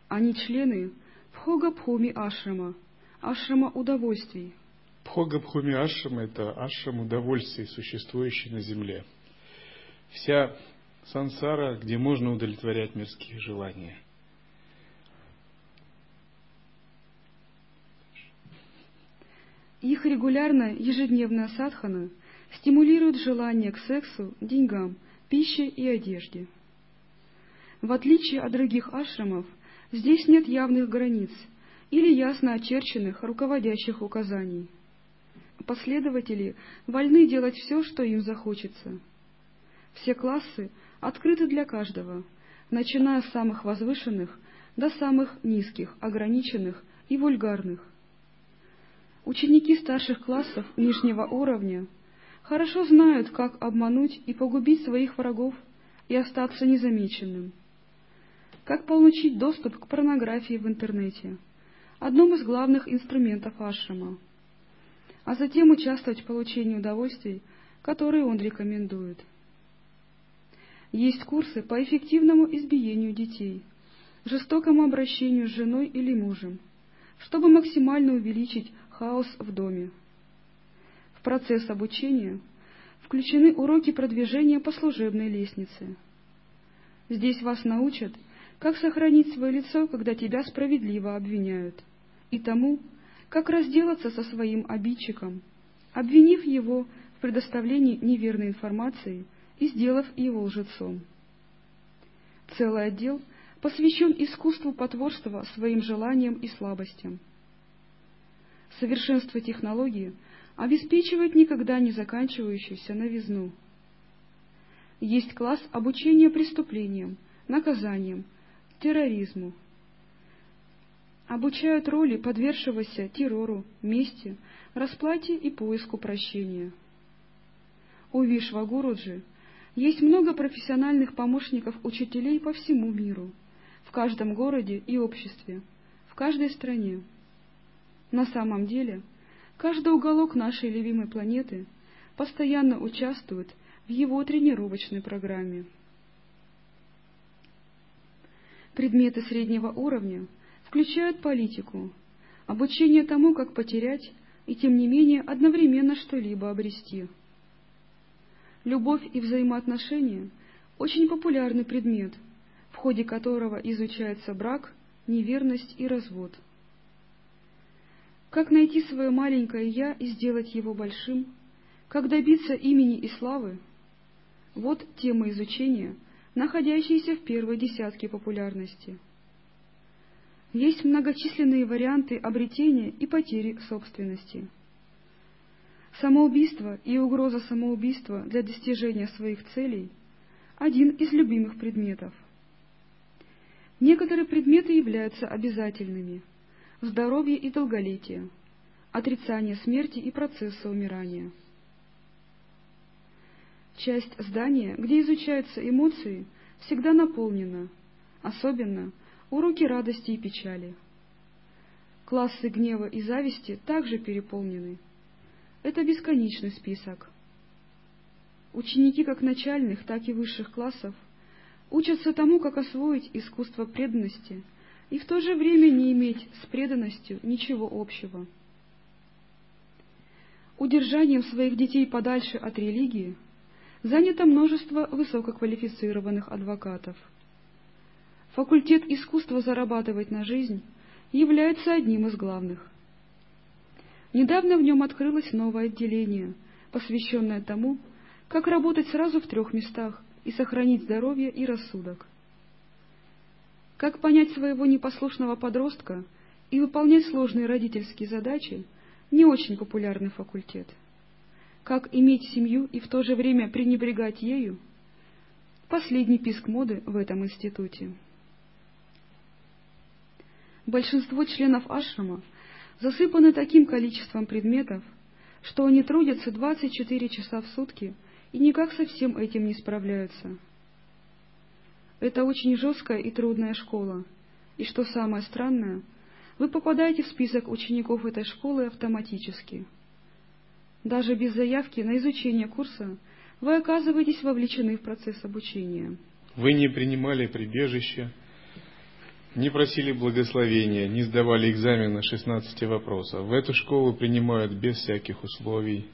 Они члены Пхога Пхуми Ашрама, Ашрама удовольствий. Пхога Пхуми Ашрама – это ашрам удовольствий, существующий на земле. Вся сансара, где можно удовлетворять мирские желания – Их регулярная ежедневная садхана стимулирует желание к сексу, деньгам, пище и одежде. В отличие от других ашрамов, здесь нет явных границ или ясно очерченных руководящих указаний. Последователи вольны делать все, что им захочется. Все классы открыты для каждого, начиная с самых возвышенных до самых низких, ограниченных и вульгарных. Ученики старших классов нижнего уровня хорошо знают, как обмануть и погубить своих врагов и остаться незамеченным. Как получить доступ к порнографии в интернете, одном из главных инструментов ашрама, а затем участвовать в получении удовольствий, которые он рекомендует. Есть курсы по эффективному избиению детей, жестокому обращению с женой или мужем, чтобы максимально увеличить хаос в доме. В процесс обучения включены уроки продвижения по служебной лестнице. Здесь вас научат, как сохранить свое лицо, когда тебя справедливо обвиняют, и тому, как разделаться со своим обидчиком, обвинив его в предоставлении неверной информации и сделав его лжецом. Целый отдел посвящен искусству потворства своим желаниям и слабостям – совершенство технологии обеспечивает никогда не заканчивающуюся новизну. Есть класс обучения преступлениям, наказаниям, терроризму. Обучают роли подвергшегося террору, мести, расплате и поиску прощения. У Вишвагуруджи есть много профессиональных помощников учителей по всему миру, в каждом городе и обществе, в каждой стране. На самом деле, каждый уголок нашей любимой планеты постоянно участвует в его тренировочной программе. Предметы среднего уровня включают политику, обучение тому, как потерять и тем не менее одновременно что-либо обрести. Любовь и взаимоотношения – очень популярный предмет, в ходе которого изучается брак, неверность и развод – как найти свое маленькое «я» и сделать его большим? Как добиться имени и славы? Вот тема изучения, находящиеся в первой десятке популярности. Есть многочисленные варианты обретения и потери собственности. Самоубийство и угроза самоубийства для достижения своих целей – один из любимых предметов. Некоторые предметы являются обязательными – здоровье и долголетие, отрицание смерти и процесса умирания. Часть здания, где изучаются эмоции, всегда наполнена, особенно уроки радости и печали. Классы гнева и зависти также переполнены. Это бесконечный список. Ученики как начальных, так и высших классов учатся тому, как освоить искусство преданности – и в то же время не иметь с преданностью ничего общего. Удержанием своих детей подальше от религии занято множество высококвалифицированных адвокатов. Факультет искусства зарабатывать на жизнь является одним из главных. Недавно в нем открылось новое отделение, посвященное тому, как работать сразу в трех местах и сохранить здоровье и рассудок. Как понять своего непослушного подростка и выполнять сложные родительские задачи – не очень популярный факультет. Как иметь семью и в то же время пренебрегать ею – последний писк моды в этом институте. Большинство членов ашрама засыпаны таким количеством предметов, что они трудятся 24 часа в сутки и никак со всем этим не справляются. Это очень жесткая и трудная школа, и что самое странное, вы попадаете в список учеников этой школы автоматически. Даже без заявки на изучение курса вы оказываетесь вовлечены в процесс обучения. Вы не принимали прибежище, не просили благословения, не сдавали экзамен на 16 вопросов. В эту школу принимают без всяких условий,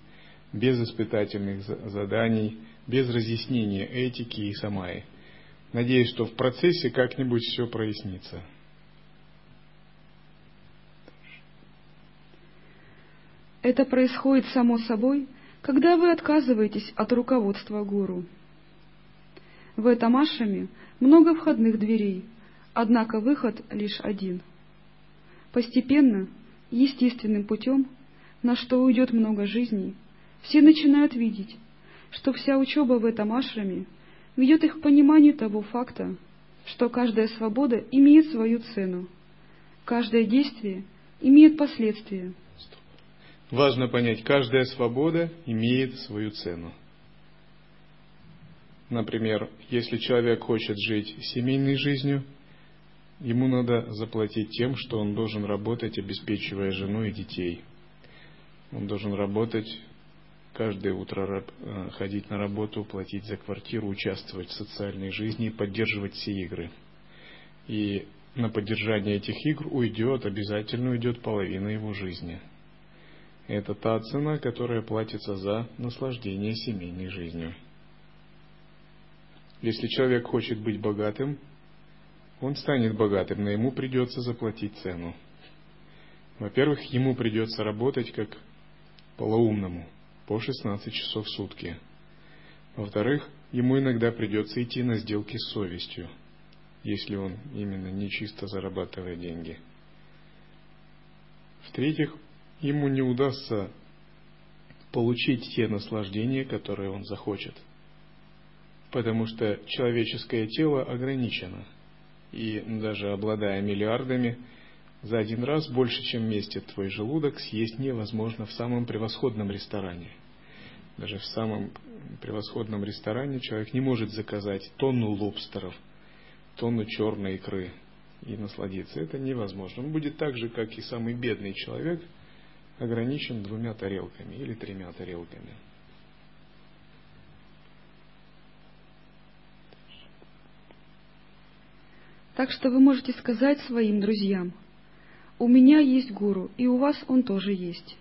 без испытательных заданий, без разъяснения этики и самаи. Надеюсь, что в процессе как-нибудь все прояснится. Это происходит само собой, когда вы отказываетесь от руководства гуру. В этом ашаме много входных дверей, однако выход лишь один. Постепенно, естественным путем, на что уйдет много жизней, все начинают видеть, что вся учеба в этом ашраме ведет их к пониманию того факта, что каждая свобода имеет свою цену, каждое действие имеет последствия. Важно понять, каждая свобода имеет свою цену. Например, если человек хочет жить семейной жизнью, ему надо заплатить тем, что он должен работать, обеспечивая жену и детей. Он должен работать каждое утро э, ходить на работу, платить за квартиру, участвовать в социальной жизни и поддерживать все игры. И на поддержание этих игр уйдет, обязательно уйдет половина его жизни. Это та цена, которая платится за наслаждение семейной жизнью. Если человек хочет быть богатым, он станет богатым, но ему придется заплатить цену. Во-первых, ему придется работать как полоумному – по 16 часов в сутки. Во-вторых, ему иногда придется идти на сделки с совестью, если он именно не чисто зарабатывает деньги. В-третьих, ему не удастся получить те наслаждения, которые он захочет. Потому что человеческое тело ограничено. И даже обладая миллиардами, за один раз больше, чем вместит твой желудок, съесть невозможно в самом превосходном ресторане. Даже в самом превосходном ресторане человек не может заказать тонну лобстеров, тонну черной икры и насладиться. Это невозможно. Он будет так же, как и самый бедный человек, ограничен двумя тарелками или тремя тарелками. Так что вы можете сказать своим друзьям – у меня есть гуру, и у вас он тоже есть.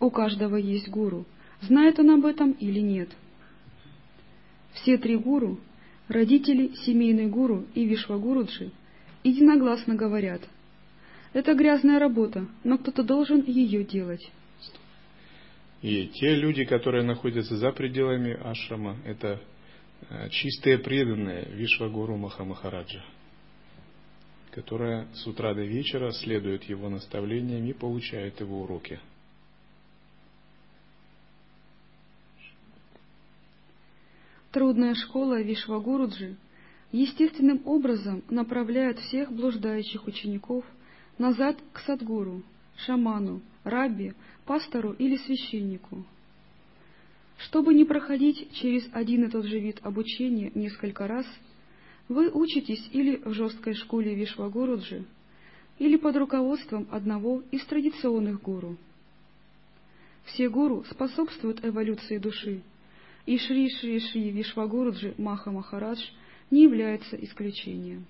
У каждого есть гуру. Знает он об этом или нет? Все три гуру, родители, семейный гуру и Вишвагуруджи, единогласно говорят, это грязная работа, но кто-то должен ее делать. И те люди, которые находятся за пределами ашрама, это э, чистые преданные Вишвагуру Махамахараджа которая с утра до вечера следует его наставлениям и получает его уроки. Трудная школа Вишвагуруджи естественным образом направляет всех блуждающих учеников назад к садгуру, шаману, рабби, пастору или священнику. Чтобы не проходить через один и тот же вид обучения несколько раз – вы учитесь или в жесткой школе Вишвагуруджи, или под руководством одного из традиционных гуру. Все гуру способствуют эволюции души, и Шри Шри Шри Вишвагуруджи Маха Махарадж не является исключением.